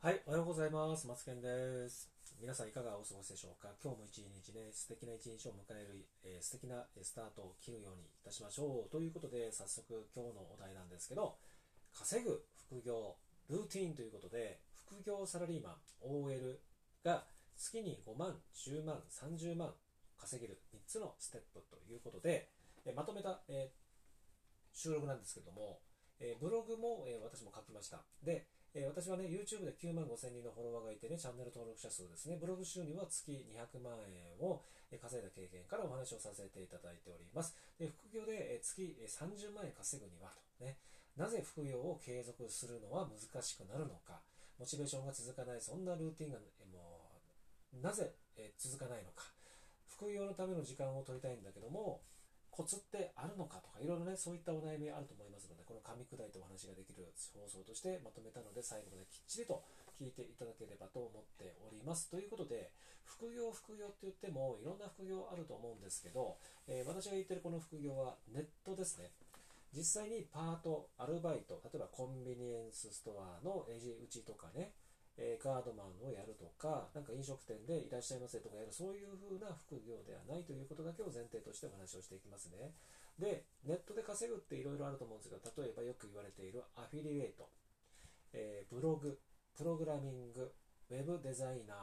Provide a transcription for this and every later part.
はい、おはようございます。マツケンです。皆さんいかがお過ごしでしょうか？今日も一日ね、素敵な一日を迎える、えー素敵なスタートを切るようにいたしましょう。ということで、早速今日のお題なんですけど、稼ぐ副業ルーティンということで、副業サラリーマン OL が月に5万、10万、30万稼げる3つのステップということで、えーまとめた、えー収録なんですけども、えブログも、え私も書きました。で、えー私はね、YouTube で9万5千人のフォロワーがいてね、チャンネル登録者数ですね、ブログ収入は月200万円を稼いだ経験からお話をさせていただいております。で副業で月30万円稼ぐにはと、ね、なぜ副業を継続するのは難しくなるのか、モチベーションが続かない、そんなルーティンが、もう、なぜ、続かないのか、副業のための時間を取りたいんだけども、コツってあるのかとか、いろいろね、そういったお悩みあると思いますので、この噛み砕いてお話ができる放送としてまとめたので、最後まできっちりと聞いていただければと思っております。ということで、副業、副業って言っても、いろんな副業あると思うんですけど、えー私が言ってるこの副業はネットですね。実際にパート、アルバイト、例えばコンビニエンスストアのレジ打ちとかね、えーガードマンをやるとか、なんか飲食店でいらっしゃいませとかやる、そういう風な副業ではないということだけを前提としてお話をしていきますね。で、ネットで稼ぐっていろいろあると思うんですが、例えばよく言われているアフィリエイト、えーブログ、プログラミング、ウェブデザイナ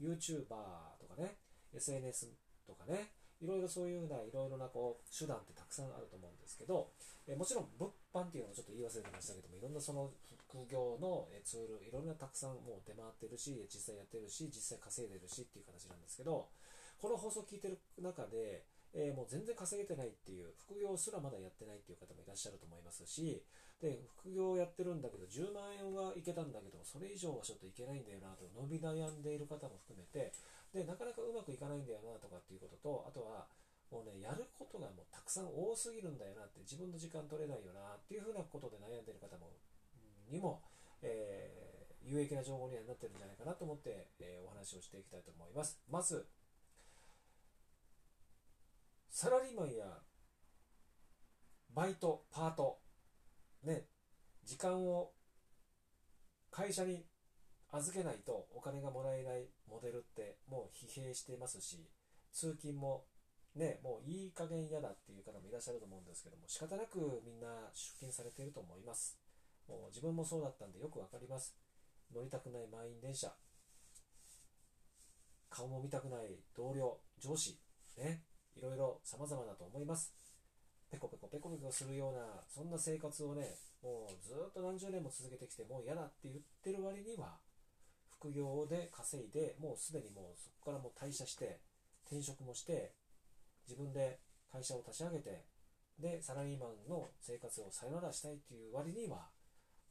ー、YouTuber とかね、SNS とかね、いろいろそういうふうないろいろなこう手段ってたくさんあると思うんですけど、えもちろん物販っていうのもちょっと言い忘れてましたけども、いろんなその副業のツール、いろんなたくさんもう出回ってるし、実際やってるし、実際稼いでるしっていう形なんですけど、この放送聞いてる中で、えーもう全然稼げてないっていう、副業すらまだやってないっていう方もいらっしゃると思いますし、で、副業をやってるんだけど、10万円はいけたんだけど、それ以上はちょっといけないんだよなと、伸び悩んでいる方も含めて、で、なかなかうまくいかないんだよなとかっていうことと、あとは、もうね、やることがもうたくさん多すぎるんだよなって、自分の時間取れないよなっていうふうなことで悩んでいる方も、にも、えー有益な情報にはなってるんじゃないかなと思って、えーお話をしていきたいと思います。まず、サラリーマンやバイト、パート、ね、時間を会社に預けないとお金がもらえないモデルってもう疲弊していますし、通勤もね、もういい加減嫌だっていう方もいらっしゃると思うんですけども、仕方なくみんな出勤されていると思います。もう自分もそうだったんでよくわかります。乗りたくない満員電車、顔も見たくない同僚、上司、ね、いろいろ様々だと思います。ペコペコペコペコするような、そんな生活をね、もうずっと何十年も続けてきて、もう嫌だって言ってる割には、副業で稼いで、もうすでにもうそこからもう退社して、転職もして、自分で会社を立ち上げて、で、サラリーマンの生活をさよならしたいっていう割には、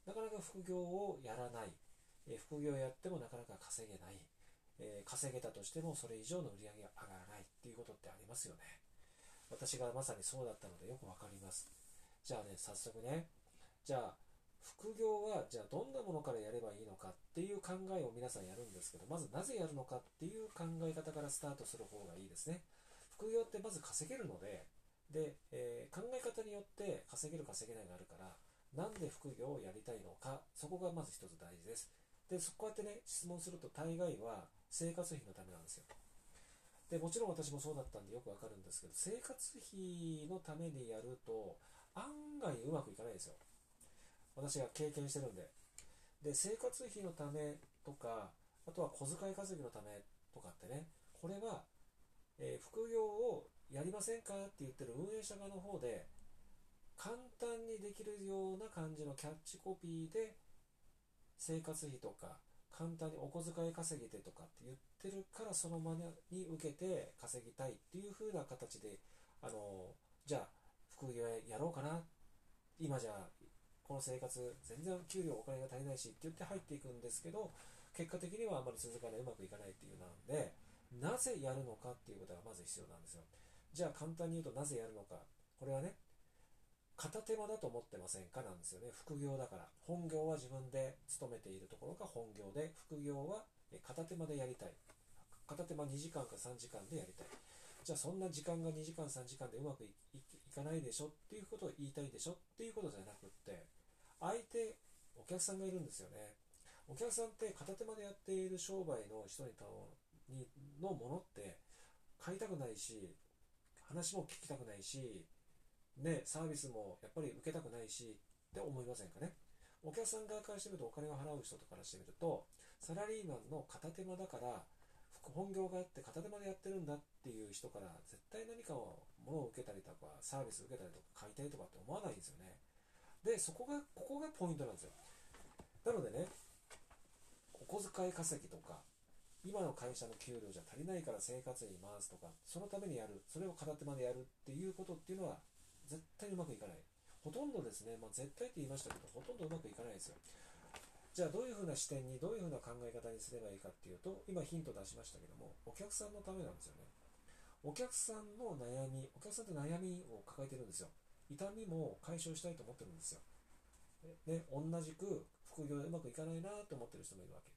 なかなか副業をやらない、え副業やってもなかなか稼げない、えー稼げたとしてもそれ以上の売り上げが上がらないっていうことってありますよね。私がまさにそうだったのでよくわかります。じゃあね、早速ね、じゃあ、副業はじゃあどんなものからやればいいのかっていう考えを皆さんやるんですけど、まずなぜやるのかっていう考え方からスタートする方がいいですね。副業ってまず稼げるので、で、えー考え方によって稼げる稼げないがあるから、なんで副業をやりたいのか、そこがまず一つ大事です。で、そこうやってね、質問すると大概は生活費のためなんですよ。で、もちろん私もそうだったんでよくわかるんですけど、生活費のためにやると、案外うまくいかないですよ。私が経験してるんで。で、生活費のためとか、あとは小遣い稼ぎのためとかってね、これは、えー副業をやりませんかって言ってる運営者側の方で、簡単にできるような感じのキャッチコピーで、生活費とか、簡単にお小遣い稼ぎでとかって言ってるから、その真似に受けて稼ぎたいっていう風な形で、あの、じゃあ、副業やろうかな。今じゃ、この生活、全然給料お金が足りないしって言って入っていくんですけど、結果的にはあまり続かない、うまくいかないっていうなんで、なぜやるのかっていうことがまず必要なんですよ。じゃあ簡単に言うとなぜやるのか。これはね、片手間だと思ってませんか？なんですよね。副業だから。本業は自分で勤めているところが本業で、副業は片手間でやりたい。片手間2時間か3時間でやりたい。じゃあそんな時間が2時間3時間でうまくいかないでしょっていうことを言いたいでしょっていうことじゃなくって、相手、お客さんがいるんですよね。お客さんって片手間でやっている商売の人ににのものって買いたくないし話も聞きたくないし、ね、サービスもやっぱり受けたくないしって思いませんかね？お客さん側からしてみるとお金を払う人とからしてみるとサラリーマンの片手間だから本業があって片手間でやってるんだっていう人から絶対何かを物を受けたりとかサービス受けたりとか買いたいとかって思わないんですよね。でそこがここがポイントなんですよ。なのでねお小遣い稼ぎとか今の会社の給料じゃ足りないから生活に回すとかそのためにやるそれを片手間でやるっていうことっていうのは絶対うまくいかない。ほとんどですね、まあ、絶対って言いましたけどほとんどうまくいかないですよ。じゃあどういうふうな視点にどういうふうな考え方にすればいいかっていうと今ヒント出しましたけどもお客さんのためなんですよね。お客さんの悩みお客さんって悩みを抱えてるんですよ。痛みも解消したいと思ってるんですよ。ね、同じく副業でうまくいかないなと思ってる人もいるわけ。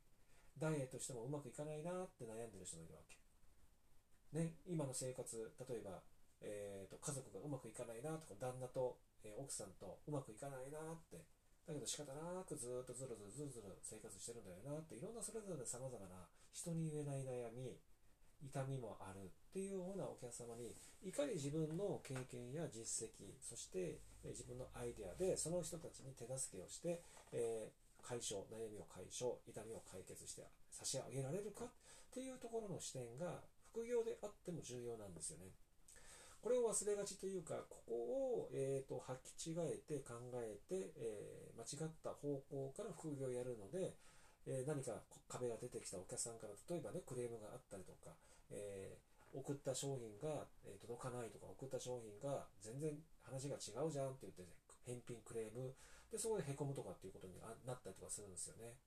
ダイエットしてもうまくいかないなって悩んでる人もいるわけ。ね、今の生活例えば、えーと、家族がうまくいかないなとか旦那と、えー、奥さんとうまくいかないなってだけど仕方なくずっとずるずるずるずる生活してるんだよなっていろんなそれぞれさまざまな人に言えない悩み痛みもあるっていうようなお客様にいかに自分の経験や実績そして自分のアイデアでその人たちに手助けをして、えー、解消悩みを解消痛みを解決して差し上げられるかっていうところの視点が副業であっても重要なんですよね。これを忘れがちというか、ここを、えーと、履き違えて考えて、えー、間違った方向から副業をやるので、えー、何か壁が出てきたお客さんから例えばねクレームがあったりとか、えー、送った商品が、え届かないとか送った商品が全然話が違うじゃんって言って、返品クレームでそこでへこむとかっていうことになったりとかするんですよね。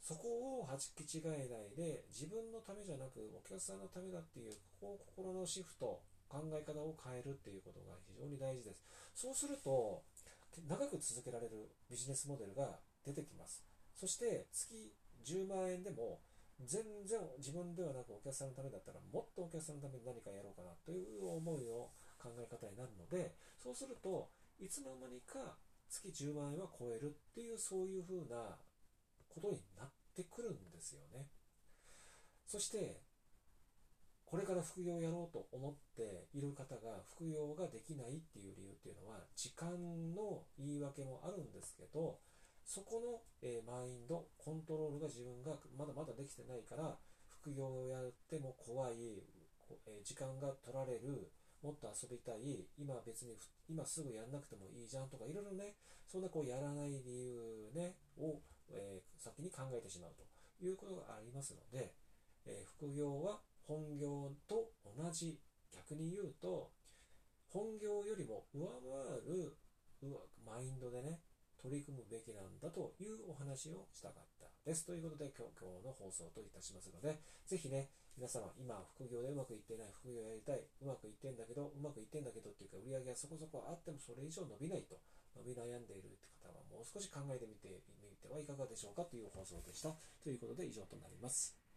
そこをはじき違えないで自分のためじゃなくお客さんのためだっていうここを心のシフト考え方を変えるっていうことが非常に大事です。そうすると、長く続けられるビジネスモデルが出てきます。そして月10万円でも全然自分ではなくお客さんのためだったらもっとお客さんのために何かやろうかなという思いの考え方になるのでそうするといつの間にか月10万円は超えるっていうそういうふうなことになってくるんですよねそしてこれから副業をやろうと思っている方が副業ができないっていう理由っていうのは時間の言い訳もあるんですけどそこの、え、マインドコントロールが自分がまだまだできてないから副業をやっても怖い、え、時間が取られるもっと遊びたい今別に今すぐやんなくてもいいじゃんとかいろいろねそんなこうやらない理由ねを、え、先に考えてしまうということがありますので、え副業は本業と同じ。逆に言うと本業よりも上回るマインドでね取り組むべきなんだというお話をしたかったです。ということで今日の放送といたしますのでぜひね皆様今副業でうまくいってない副業やりたいうまくいってんだけどうまくいってんだけどっていうか売り上げがそこそこあってもそれ以上伸びないと伸び悩んでいるって方はもう少し考えてみてみてはいかがでしょうかという放送でした。ということで以上となります。